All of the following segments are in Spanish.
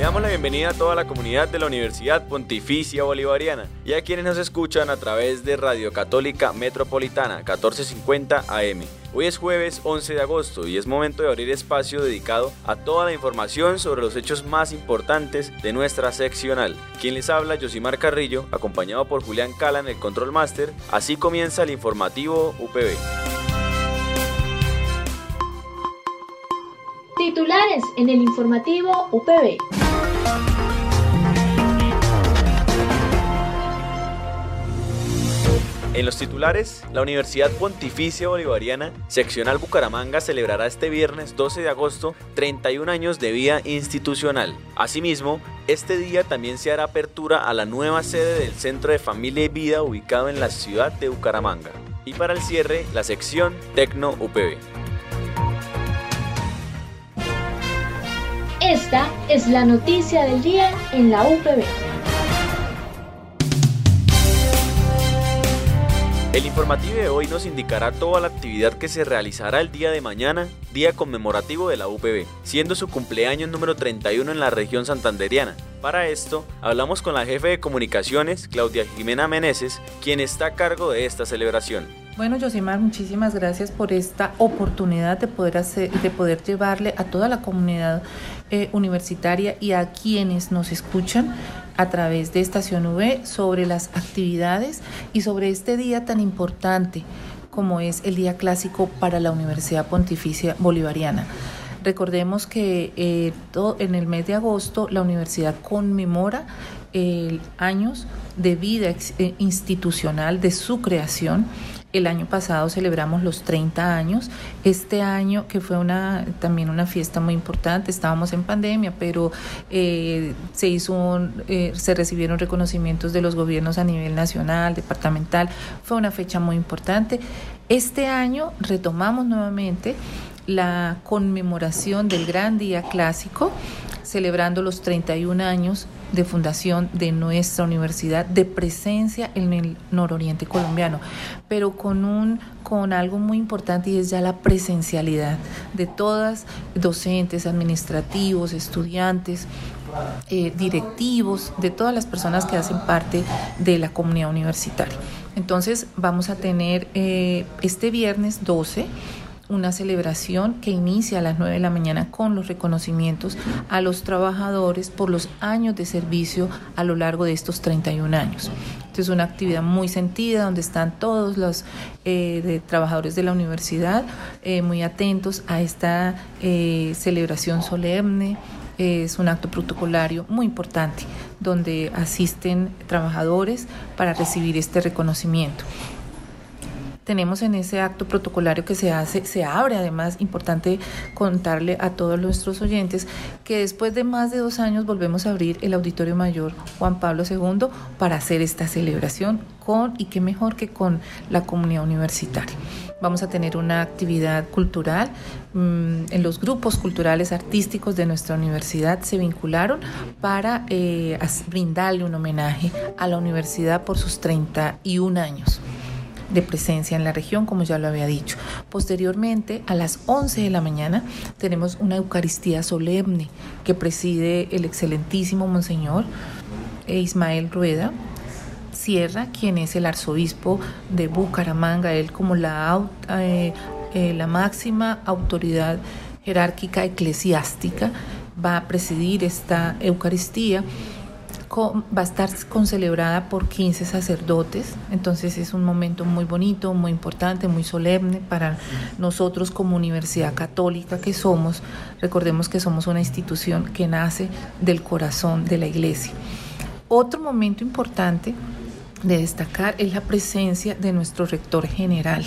Le damos la bienvenida a toda la comunidad de la Universidad Pontificia Bolivariana y a quienes nos escuchan a través de Radio Católica Metropolitana 1450 AM. Hoy es jueves 11 de agosto y es momento de abrir espacio dedicado a toda la información sobre los hechos más importantes de nuestra seccional. Quien les habla, Josimar Carrillo, acompañado por Julián Cala en el Control Master. Así comienza el informativo UPB. Titulares en el informativo UPB. En los titulares, la Universidad Pontificia Bolivariana, seccional Bucaramanga, celebrará este viernes 12 de agosto 31 años de vida institucional. Asimismo, este día también se hará apertura a la nueva sede del Centro de Familia y Vida ubicado en la ciudad de Bucaramanga. Y para el cierre, la sección Tecno UPB. Esta es la noticia del día en la UPB. El informativo de hoy nos indicará toda la actividad que se realizará el día de mañana, día conmemorativo de la UPB, siendo su cumpleaños número 31 en la región santanderiana. Para esto, hablamos con la jefe de comunicaciones, Claudia Jimena Meneses, quien está a cargo de esta celebración. Bueno, Josimar, muchísimas gracias por esta oportunidad de poder, hacer, de poder llevarle a toda la comunidad eh, universitaria y a quienes nos escuchan a través de Estación V sobre las actividades y sobre este día tan importante como es el Día Clásico para la Universidad Pontificia Bolivariana. Recordemos que eh, en el mes de agosto la universidad conmemora el años de vida eh, institucional de su creación el año pasado celebramos los 30 años. Este año, que fue una también una fiesta muy importante, estábamos en pandemia, pero eh, se hizo eh, se recibieron reconocimientos de los gobiernos a nivel nacional, departamental. Fue una fecha muy importante. Este año retomamos nuevamente la conmemoración del gran día clásico, celebrando los 31 años de fundación de nuestra universidad, de presencia en el nororiente colombiano, pero con, un, con algo muy importante y es ya la presencialidad de todas, docentes, administrativos, estudiantes, eh, directivos, de todas las personas que hacen parte de la comunidad universitaria. Entonces vamos a tener eh, este viernes 12 una celebración que inicia a las 9 de la mañana con los reconocimientos a los trabajadores por los años de servicio a lo largo de estos 31 años. es una actividad muy sentida donde están todos los eh, trabajadores de la universidad eh, muy atentos a esta eh, celebración solemne. Es un acto protocolario muy importante donde asisten trabajadores para recibir este reconocimiento tenemos en ese acto protocolario que se hace, se abre además, importante contarle a todos nuestros oyentes que después de más de dos años volvemos a abrir el Auditorio Mayor Juan Pablo II para hacer esta celebración con, y qué mejor que con la comunidad universitaria. Vamos a tener una actividad cultural. Mm, en los grupos culturales artísticos de nuestra universidad se vincularon para eh, brindarle un homenaje a la universidad por sus 31 años de presencia en la región, como ya lo había dicho. Posteriormente, a las 11 de la mañana, tenemos una Eucaristía solemne que preside el excelentísimo Monseñor Ismael Rueda. Sierra, quien es el arzobispo de Bucaramanga, él como la, eh, eh, la máxima autoridad jerárquica eclesiástica, va a presidir esta Eucaristía va a estar concelebrada por 15 sacerdotes, entonces es un momento muy bonito, muy importante, muy solemne para nosotros como universidad católica que somos. Recordemos que somos una institución que nace del corazón de la iglesia. Otro momento importante de destacar es la presencia de nuestro rector general,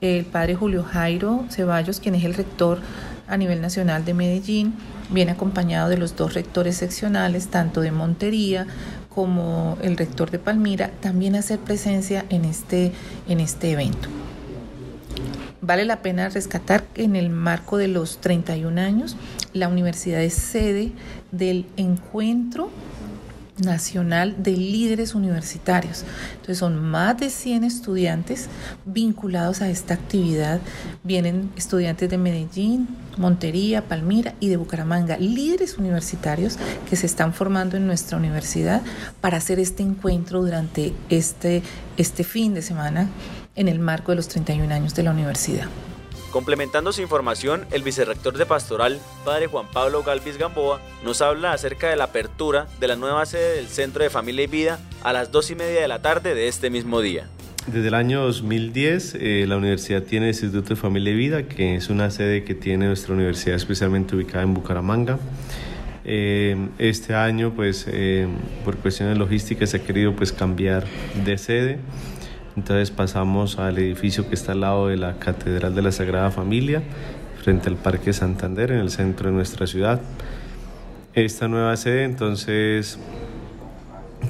el padre Julio Jairo Ceballos, quien es el rector a nivel nacional de Medellín, viene acompañado de los dos rectores seccionales, tanto de Montería como el rector de Palmira, también hacer presencia en este, en este evento. Vale la pena rescatar que en el marco de los 31 años, la universidad es sede del encuentro nacional de líderes universitarios. Entonces son más de 100 estudiantes vinculados a esta actividad. Vienen estudiantes de Medellín, Montería, Palmira y de Bucaramanga, líderes universitarios que se están formando en nuestra universidad para hacer este encuentro durante este, este fin de semana en el marco de los 31 años de la universidad. Complementando su información, el vicerrector de Pastoral, padre Juan Pablo Galvis Gamboa, nos habla acerca de la apertura de la nueva sede del Centro de Familia y Vida a las dos y media de la tarde de este mismo día. Desde el año 2010, eh, la universidad tiene el Instituto de Familia y Vida, que es una sede que tiene nuestra universidad especialmente ubicada en Bucaramanga. Eh, este año, pues, eh, por cuestiones logísticas, se ha querido pues, cambiar de sede. Entonces pasamos al edificio que está al lado de la Catedral de la Sagrada Familia, frente al Parque Santander, en el centro de nuestra ciudad. Esta nueva sede entonces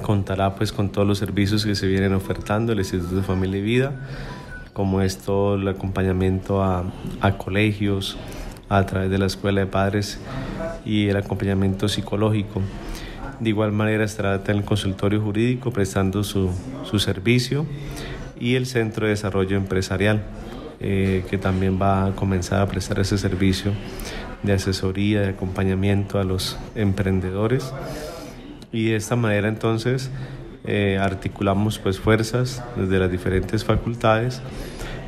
contará pues con todos los servicios que se vienen ofertando el Instituto de Familia y Vida, como es todo el acompañamiento a, a colegios, a través de la Escuela de Padres y el acompañamiento psicológico. De igual manera estará en el consultorio jurídico prestando su, su servicio y el Centro de Desarrollo Empresarial, eh, que también va a comenzar a prestar ese servicio de asesoría, de acompañamiento a los emprendedores. Y de esta manera entonces eh, articulamos pues fuerzas desde las diferentes facultades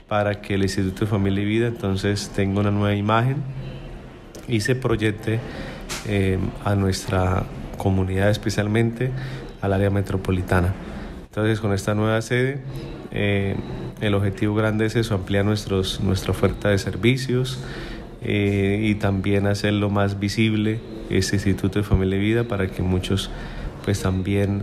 para que el Instituto de Familia y Vida entonces tenga una nueva imagen y se proyecte eh, a nuestra comunidad, especialmente al área metropolitana. Entonces con esta nueva sede eh, el objetivo grande es eso, ampliar nuestros, nuestra oferta de servicios eh, y también hacerlo más visible este Instituto de Familia y Vida para que muchos pues también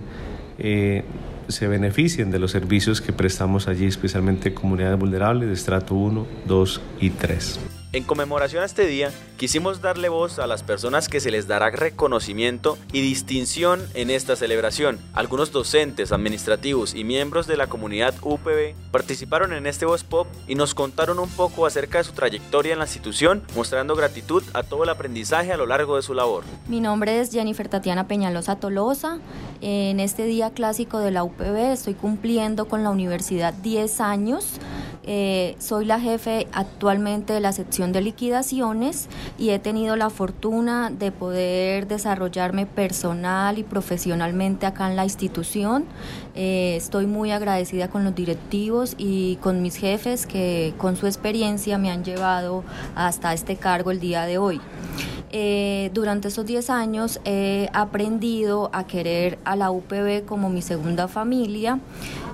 eh, se beneficien de los servicios que prestamos allí, especialmente comunidades vulnerables de estrato 1, 2 y 3. En conmemoración a este día, quisimos darle voz a las personas que se les dará reconocimiento y distinción en esta celebración. Algunos docentes, administrativos y miembros de la comunidad UPB participaron en este Voz Pop y nos contaron un poco acerca de su trayectoria en la institución, mostrando gratitud a todo el aprendizaje a lo largo de su labor. Mi nombre es Jennifer Tatiana Peñalosa Tolosa. En este día clásico de la UPB estoy cumpliendo con la universidad 10 años. Eh, soy la jefe actualmente de la sección de liquidaciones y he tenido la fortuna de poder desarrollarme personal y profesionalmente acá en la institución. Eh, estoy muy agradecida con los directivos y con mis jefes que con su experiencia me han llevado hasta este cargo el día de hoy. Eh, durante esos 10 años he aprendido a querer a la UPB como mi segunda familia.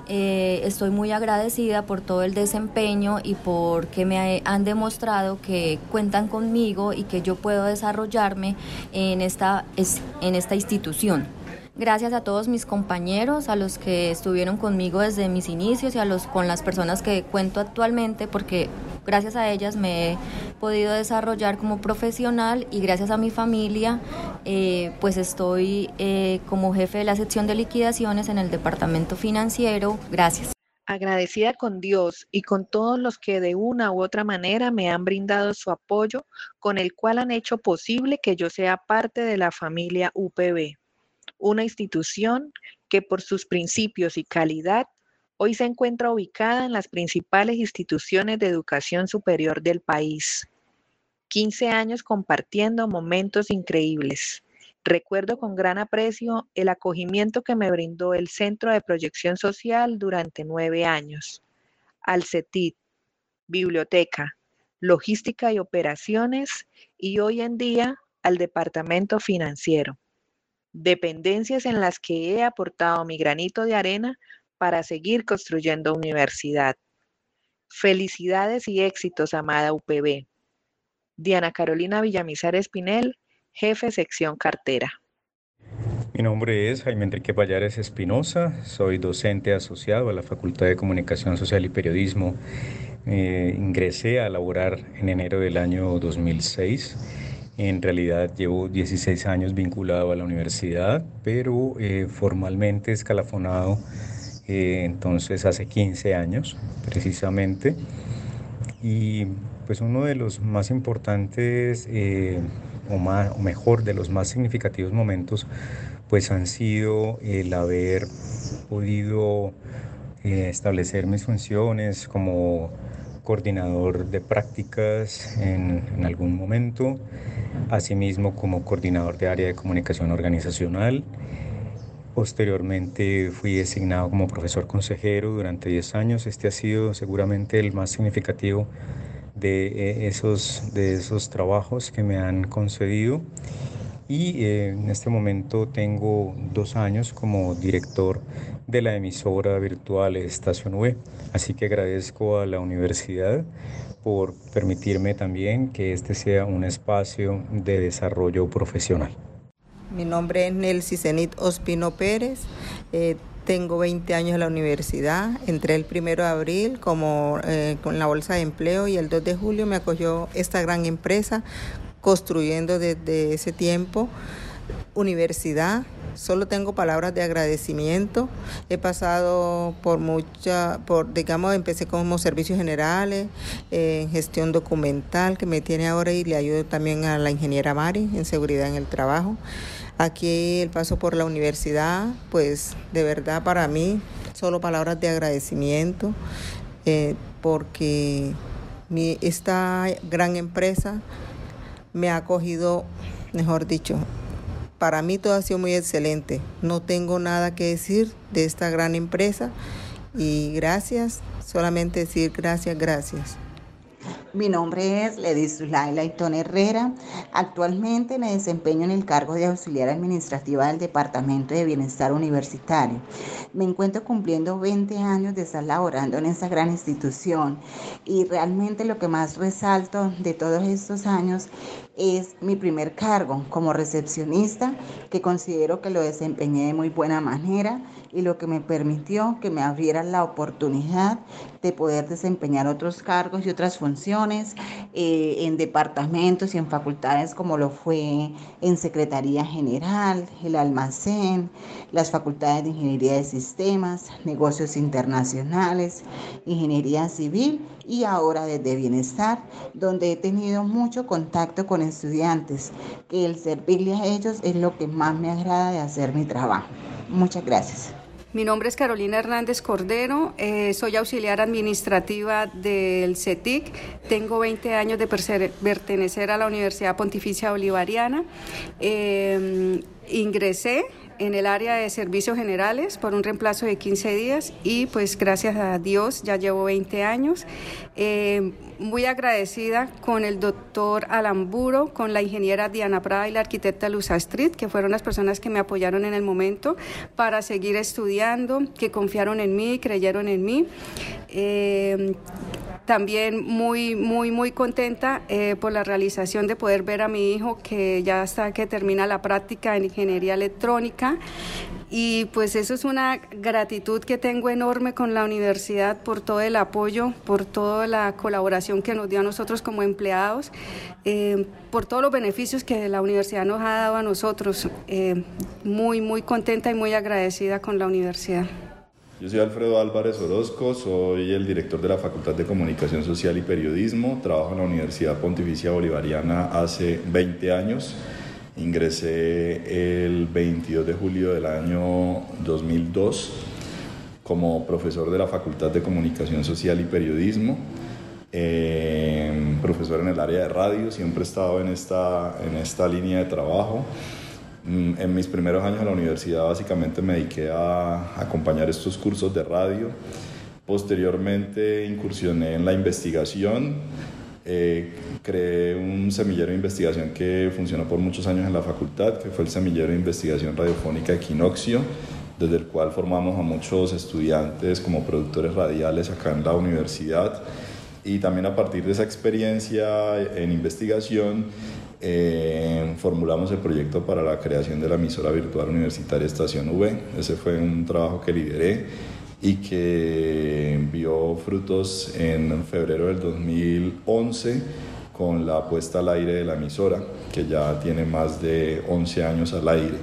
Eh, estoy muy agradecida por todo el desempeño y porque me han demostrado que cuentan conmigo y que yo puedo desarrollarme en esta, en esta institución. Gracias a todos mis compañeros, a los que estuvieron conmigo desde mis inicios y a los con las personas que cuento actualmente, porque gracias a ellas me he podido desarrollar como profesional y gracias a mi familia, eh, pues estoy eh, como jefe de la sección de liquidaciones en el departamento financiero. Gracias. Agradecida con Dios y con todos los que de una u otra manera me han brindado su apoyo, con el cual han hecho posible que yo sea parte de la familia UPB una institución que por sus principios y calidad hoy se encuentra ubicada en las principales instituciones de educación superior del país. 15 años compartiendo momentos increíbles. Recuerdo con gran aprecio el acogimiento que me brindó el Centro de Proyección Social durante nueve años. Al CETIT, biblioteca, logística y operaciones y hoy en día al Departamento Financiero dependencias en las que he aportado mi granito de arena para seguir construyendo universidad. Felicidades y éxitos, amada UPB. Diana Carolina Villamizar Espinel, jefe sección cartera. Mi nombre es Jaime Enrique Payares Espinosa, soy docente asociado a la Facultad de Comunicación Social y Periodismo Eh, ingresé a laborar en enero del año 2006. En realidad llevo 16 años vinculado a la universidad, pero eh, formalmente escalafonado eh, entonces hace 15 años precisamente. Y pues uno de los más importantes o, más, o mejor de los más significativos momentos pues han sido el haber podido establecer mis funciones como coordinador de prácticas en, algún momento, asimismo como coordinador de área de comunicación organizacional. Posteriormente fui designado como profesor consejero durante 10 años. Este ha sido seguramente el más significativo de eh, esos, de esos trabajos que me han concedido. Y eh, en este momento tengo dos años como director de la emisora virtual Estación V. Así que agradezco a la universidad por permitirme también que este sea un espacio de desarrollo profesional. Mi nombre es Nelcy Zenit Ospino Pérez. Eh, tengo 20 años en la universidad. Entré el primero de abril como eh, con la bolsa de empleo y el 2 de julio me acogió esta gran empresa construyendo desde ese tiempo universidad Solo tengo palabras de agradecimiento. He pasado por mucha, por digamos, empecé como servicios generales, en gestión documental, que me tiene ahora y le ayudo también a la ingeniera Mari en seguridad en el trabajo. Aquí el paso por la universidad, pues de verdad para mí, solo palabras de agradecimiento, eh, porque mi, esta gran empresa me ha acogido, mejor dicho, para mí todo ha sido muy excelente. No tengo nada que decir de esta gran empresa y gracias, solamente decir gracias, gracias. Mi nombre es Laila Laitón Herrera. Actualmente me desempeño en el cargo de auxiliar administrativa del Departamento de Bienestar Universitario. Me encuentro cumpliendo 20 años de estar laborando en esta gran institución y realmente lo que más resalto de todos estos años es mi primer cargo como recepcionista, que considero que lo desempeñé de muy buena manera y lo que me permitió que me abriera la oportunidad de poder desempeñar otros cargos y otras funciones eh, en departamentos y en facultades como lo fue en Secretaría General, el almacén, las facultades de Ingeniería de Sistemas, negocios internacionales, Ingeniería Civil y ahora desde Bienestar, donde he tenido mucho contacto con estudiantes, que el servirle a ellos es lo que más me agrada de hacer mi trabajo. Muchas gracias. Mi nombre es Carolina Hernández Cordero, eh, soy auxiliar administrativa del CETIC, tengo 20 años de pertenecer a la Universidad Pontificia Bolivariana. Eh, ingresé en el área de servicios generales por un reemplazo de 15 días y pues gracias a Dios ya llevo 20 años. Eh, muy agradecida con el doctor Alamburo, con la ingeniera Diana Prada y la arquitecta Luz Astrid, que fueron las personas que me apoyaron en el momento para seguir estudiando, que confiaron en mí, creyeron en mí. Eh, también muy, muy, muy contenta eh, por la realización de poder ver a mi hijo que ya está que termina la práctica en ingeniería electrónica. Y pues eso es una gratitud que tengo enorme con la universidad por todo el apoyo, por toda la colaboración que nos dio a nosotros como empleados, eh, por todos los beneficios que la universidad nos ha dado a nosotros. Eh, muy, muy contenta y muy agradecida con la universidad. Yo soy Alfredo Álvarez Orozco, soy el director de la Facultad de Comunicación Social y Periodismo, trabajo en la Universidad Pontificia Bolivariana hace 20 años. Ingresé el 22 de julio del año 2002 como profesor de la Facultad de Comunicación Social y Periodismo, eh, profesor en el área de radio, siempre he estado en esta, en esta línea de trabajo. Mm, en mis primeros años en la universidad básicamente me dediqué a acompañar estos cursos de radio. Posteriormente incursioné en la investigación. Eh, creé un semillero de investigación que funcionó por muchos años en la facultad, que fue el semillero de investigación radiofónica Equinoccio, desde el cual formamos a muchos estudiantes como productores radiales acá en la universidad. Y también a partir de esa experiencia en investigación, eh, formulamos el proyecto para la creación de la emisora virtual universitaria Estación V. Ese fue un trabajo que lideré y que vio frutos en febrero del 2011 con la puesta al aire de la emisora, que ya tiene más de 11 años al aire.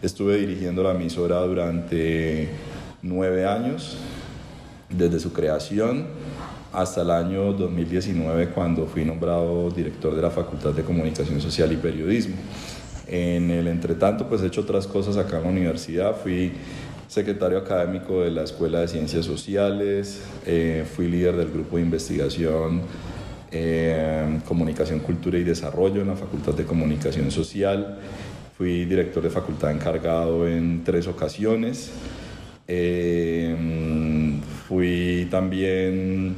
Estuve dirigiendo la emisora durante nueve años, desde su creación hasta el año 2019 cuando fui nombrado director de la Facultad de Comunicación Social y Periodismo. En el entretanto, pues he hecho otras cosas acá en la universidad. Fui secretario académico de la Escuela de Ciencias Sociales, eh, fui líder del grupo de investigación eh, Comunicación, Cultura y Desarrollo en la Facultad de Comunicación Social, fui director de facultad encargado en tres ocasiones, eh, fui también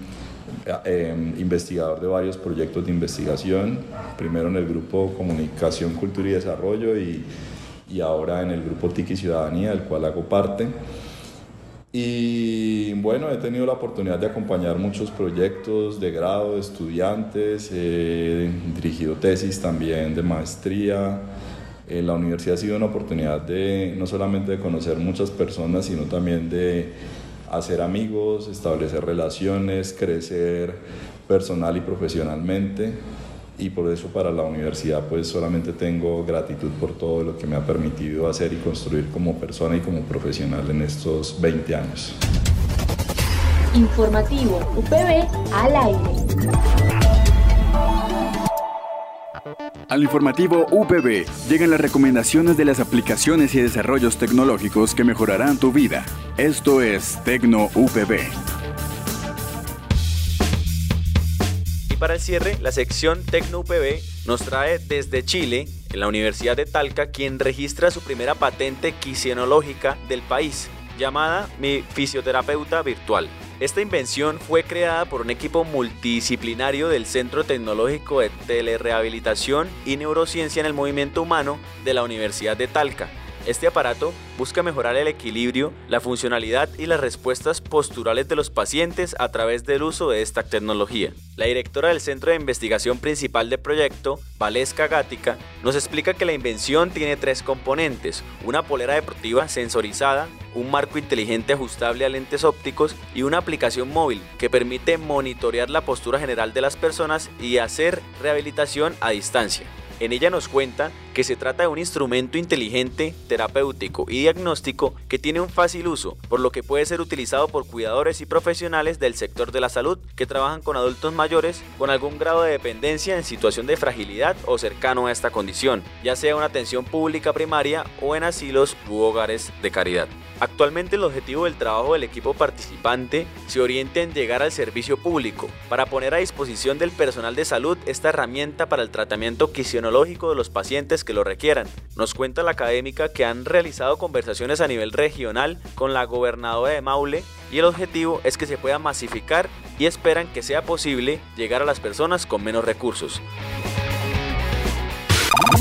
investigador de varios proyectos de investigación, primero en el grupo Comunicación, Cultura y Desarrollo y y ahora en el grupo Tiki Ciudadanía, del cual hago parte. Y bueno, he tenido la oportunidad de acompañar muchos proyectos de grado de estudiantes, he dirigido tesis también de maestría. La universidad ha sido una oportunidad de no solamente de conocer muchas personas, sino también de hacer amigos, establecer relaciones, crecer personal y profesionalmente y por eso para la universidad pues solamente tengo gratitud por todo lo que me ha permitido hacer y construir como persona y como profesional en estos 20 años. Informativo UPB al aire. Al informativo UPB llegan las recomendaciones de las aplicaciones y desarrollos tecnológicos que mejorarán tu vida. Esto es Tecno UPB. para el cierre, la sección Tecno UPB nos trae desde Chile, en la Universidad de Talca, quien registra su primera patente quisiológica del país, llamada Mi Fisioterapeuta Virtual. Esta invención fue creada por un equipo multidisciplinario del Centro Tecnológico de Telerehabilitación y Neurociencia en el Movimiento Humano de la Universidad de Talca este aparato busca mejorar el equilibrio, la funcionalidad y las respuestas posturales de los pacientes a través del uso de esta tecnología. La directora del Centro de Investigación Principal del proyecto, Valesca Gática, nos explica que la invención tiene tres componentes, una polera deportiva sensorizada, un marco inteligente ajustable a lentes ópticos y una aplicación móvil que permite monitorear la postura general de las personas y hacer rehabilitación a distancia. En ella nos cuenta que se trata de un instrumento inteligente, terapéutico y diagnóstico que tiene un fácil uso, por lo que puede ser utilizado por cuidadores y profesionales del sector de la salud que trabajan con adultos mayores con algún grado de dependencia en situación de fragilidad o cercano a esta condición, ya sea una atención pública primaria o en asilos u hogares de caridad. Actualmente el objetivo del trabajo del equipo participante se orienta en llegar al servicio público para poner a disposición del personal de salud esta herramienta para el tratamiento quisionológico de los pacientes que lo requieran. Nos cuenta la académica que han realizado conversaciones a nivel regional con la gobernadora de Maule y el objetivo es que se pueda masificar y esperan que sea posible llegar a las personas con menos recursos.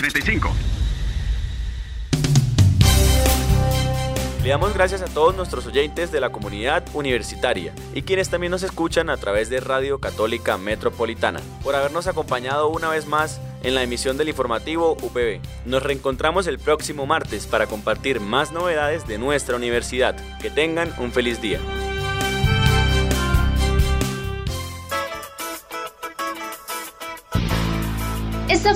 2635. Le damos gracias a todos nuestros oyentes de la comunidad universitaria y quienes también nos escuchan a través de Radio Católica Metropolitana por habernos acompañado una vez más en la emisión del informativo UPB. Nos reencontramos el próximo martes para compartir más novedades de nuestra universidad. Que tengan un feliz día.